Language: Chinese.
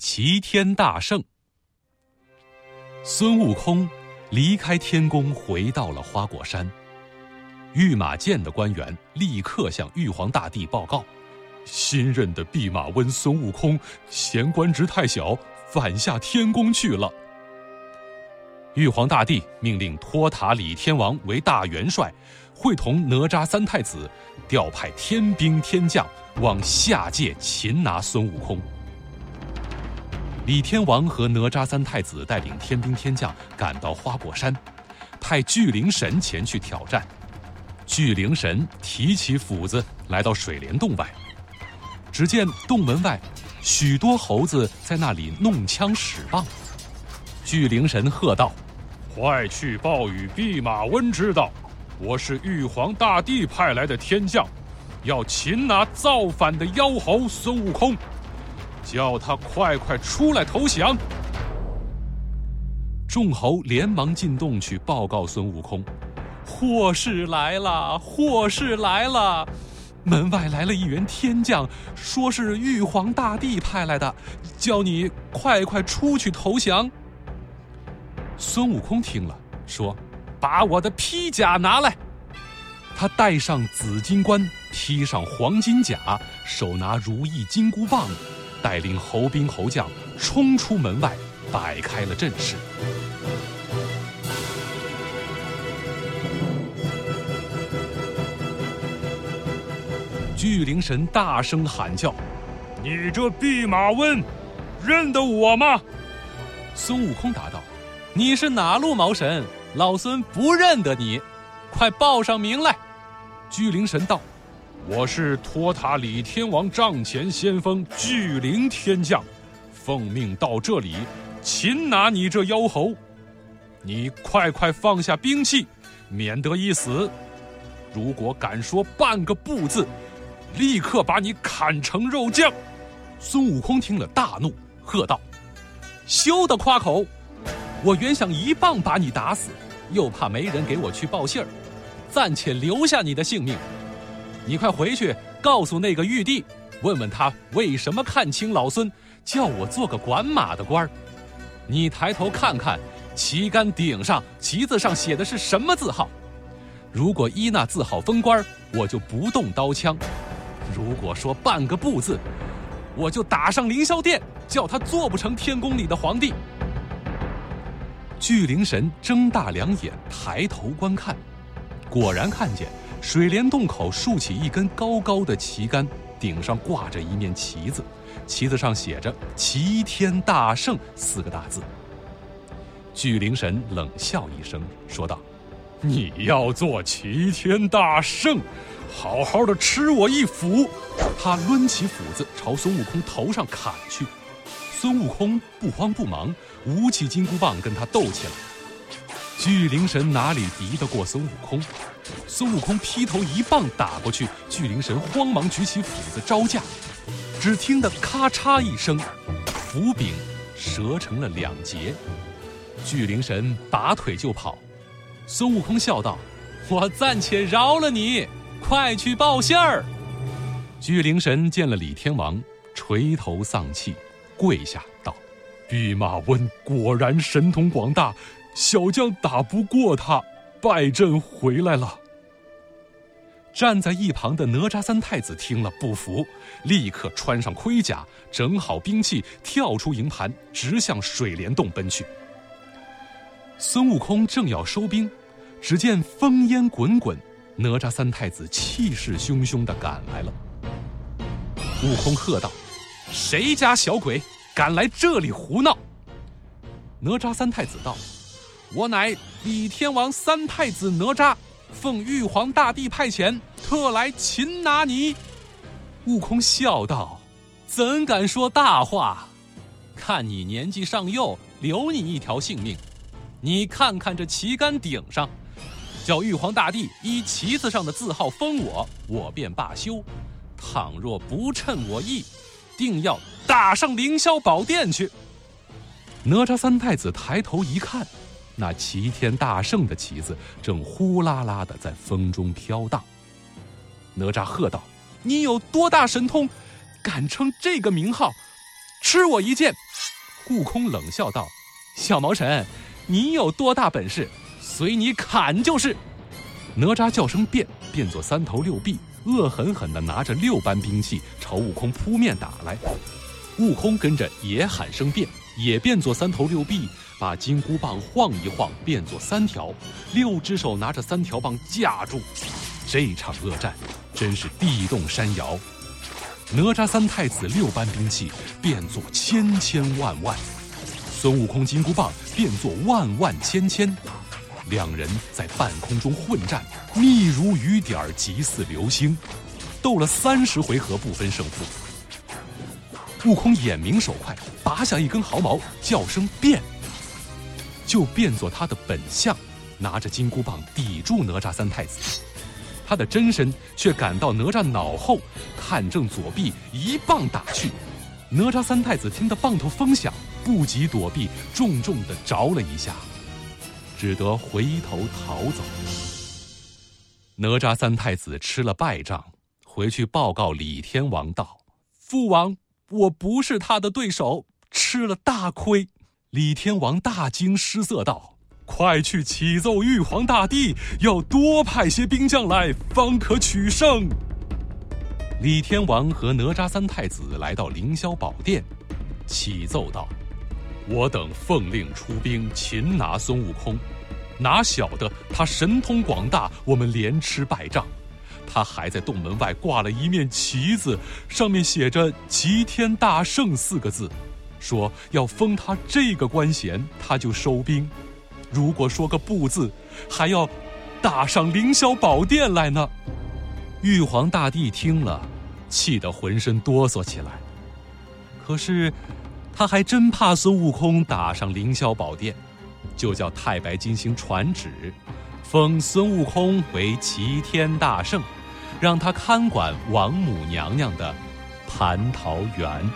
齐天大圣。孙悟空离开天宫，回到了花果山。御马监的官员立刻向玉皇大帝报告：新任的弼马温孙悟空嫌官职太小，反下天宫去了。玉皇大帝命令托塔李天王为大元帅，会同哪吒三太子，调派天兵天将往下界擒拿孙悟空。李天王和哪吒三太子带领天兵天将赶到花果山，派巨灵神前去挑战。巨灵神提起斧子来到水帘洞外，只见洞门外许多猴子在那里弄枪使棒。巨灵神喝道：“快去报与弼马温知道，我是玉皇大帝派来的天将，要擒拿造反的妖猴孙悟空，叫他快快出来投降。”众猴连忙进洞去报告孙悟空：“祸事来了，祸事来了！门外来了一员天将，说是玉皇大帝派来的，叫你快快出去投降。”孙悟空听了，说：“把我的披甲拿来。”他戴上紫金冠，披上黄金甲，手拿如意金箍棒，带领猴兵猴将冲出门外，摆开了阵势。巨灵神大声喊叫：“你这弼马温，认得我吗？”孙悟空答道。你是哪路毛神？老孙不认得你，快报上名来！巨灵神道：“我是托塔李天王帐前先锋巨灵天将，奉命到这里擒拿你这妖猴。你快快放下兵器，免得一死。如果敢说半个不字，立刻把你砍成肉酱！”孙悟空听了大怒，喝道：“休得夸口！”我原想一棒把你打死，又怕没人给我去报信儿，暂且留下你的性命。你快回去告诉那个玉帝，问问他为什么看清老孙，叫我做个管马的官儿。你抬头看看旗杆顶上旗子上写的是什么字号？如果依那字号封官，我就不动刀枪；如果说半个不字，我就打上凌霄殿，叫他做不成天宫里的皇帝。巨灵神睁大两眼，抬头观看，果然看见水帘洞口竖起一根高高的旗杆，顶上挂着一面旗子，旗子上写着“齐天大圣”四个大字。巨灵神冷笑一声，说道：“你要做齐天大圣，好好的吃我一斧！”他抡起斧子朝孙悟空头上砍去。孙悟空不慌不忙，舞起金箍棒跟他斗起来。巨灵神哪里敌得过孙悟空？孙悟空劈头一棒打过去，巨灵神慌忙举起斧子招架。只听得咔嚓一声，斧柄折成了两截。巨灵神拔腿就跑。孙悟空笑道：“我暂且饶了你，快去报信儿。”巨灵神见了李天王，垂头丧气。跪下道：“弼马温果然神通广大，小将打不过他，败阵回来了。”站在一旁的哪吒三太子听了不服，立刻穿上盔甲，整好兵器，跳出营盘，直向水帘洞奔去。孙悟空正要收兵，只见烽烟滚滚，哪吒三太子气势汹汹地赶来了。悟空喝道。谁家小鬼敢来这里胡闹？哪吒三太子道：“我乃李天王三太子哪吒，奉玉皇大帝派遣，特来擒拿你。”悟空笑道：“怎敢说大话？看你年纪尚幼，留你一条性命。你看看这旗杆顶上，叫玉皇大帝依旗子上的字号封我，我便罢休。倘若不称我意。”定要打上凌霄宝殿去。哪吒三太子抬头一看，那齐天大圣的旗子正呼啦啦的在风中飘荡。哪吒喝道：“你有多大神通，敢称这个名号？吃我一剑，悟空冷笑道：“小毛神，你有多大本事，随你砍就是。”哪吒叫声变，变作三头六臂，恶狠狠地拿着六般兵器朝悟空扑面打来。悟空跟着也喊声变，也变作三头六臂，把金箍棒晃一晃，变作三条，六只手拿着三条棒架住。这场恶战真是地动山摇。哪吒三太子六般兵器变作千千万万，孙悟空金箍棒变作万万千千。两人在半空中混战，密如雨点，急似流星，斗了三十回合不分胜负。悟空眼明手快，拔下一根毫毛，叫声变，就变作他的本相，拿着金箍棒抵住哪吒三太子。他的真身却赶到哪吒脑后，看正左臂，一棒打去。哪吒三太子听得棒头风响，不及躲避，重重的着了一下。只得回头逃走。哪吒三太子吃了败仗，回去报告李天王道：“父王，我不是他的对手，吃了大亏。”李天王大惊失色道：“快去启奏玉皇大帝，要多派些兵将来，方可取胜。”李天王和哪吒三太子来到凌霄宝殿，启奏道。我等奉令出兵擒拿孙悟空，哪晓得他神通广大，我们连吃败仗。他还在洞门外挂了一面旗子，上面写着“齐天大圣”四个字，说要封他这个官衔，他就收兵；如果说个不字，还要打上凌霄宝殿来呢。玉皇大帝听了，气得浑身哆嗦起来。可是。他还真怕孙悟空打上凌霄宝殿，就叫太白金星传旨，封孙悟空为齐天大圣，让他看管王母娘娘的蟠桃园。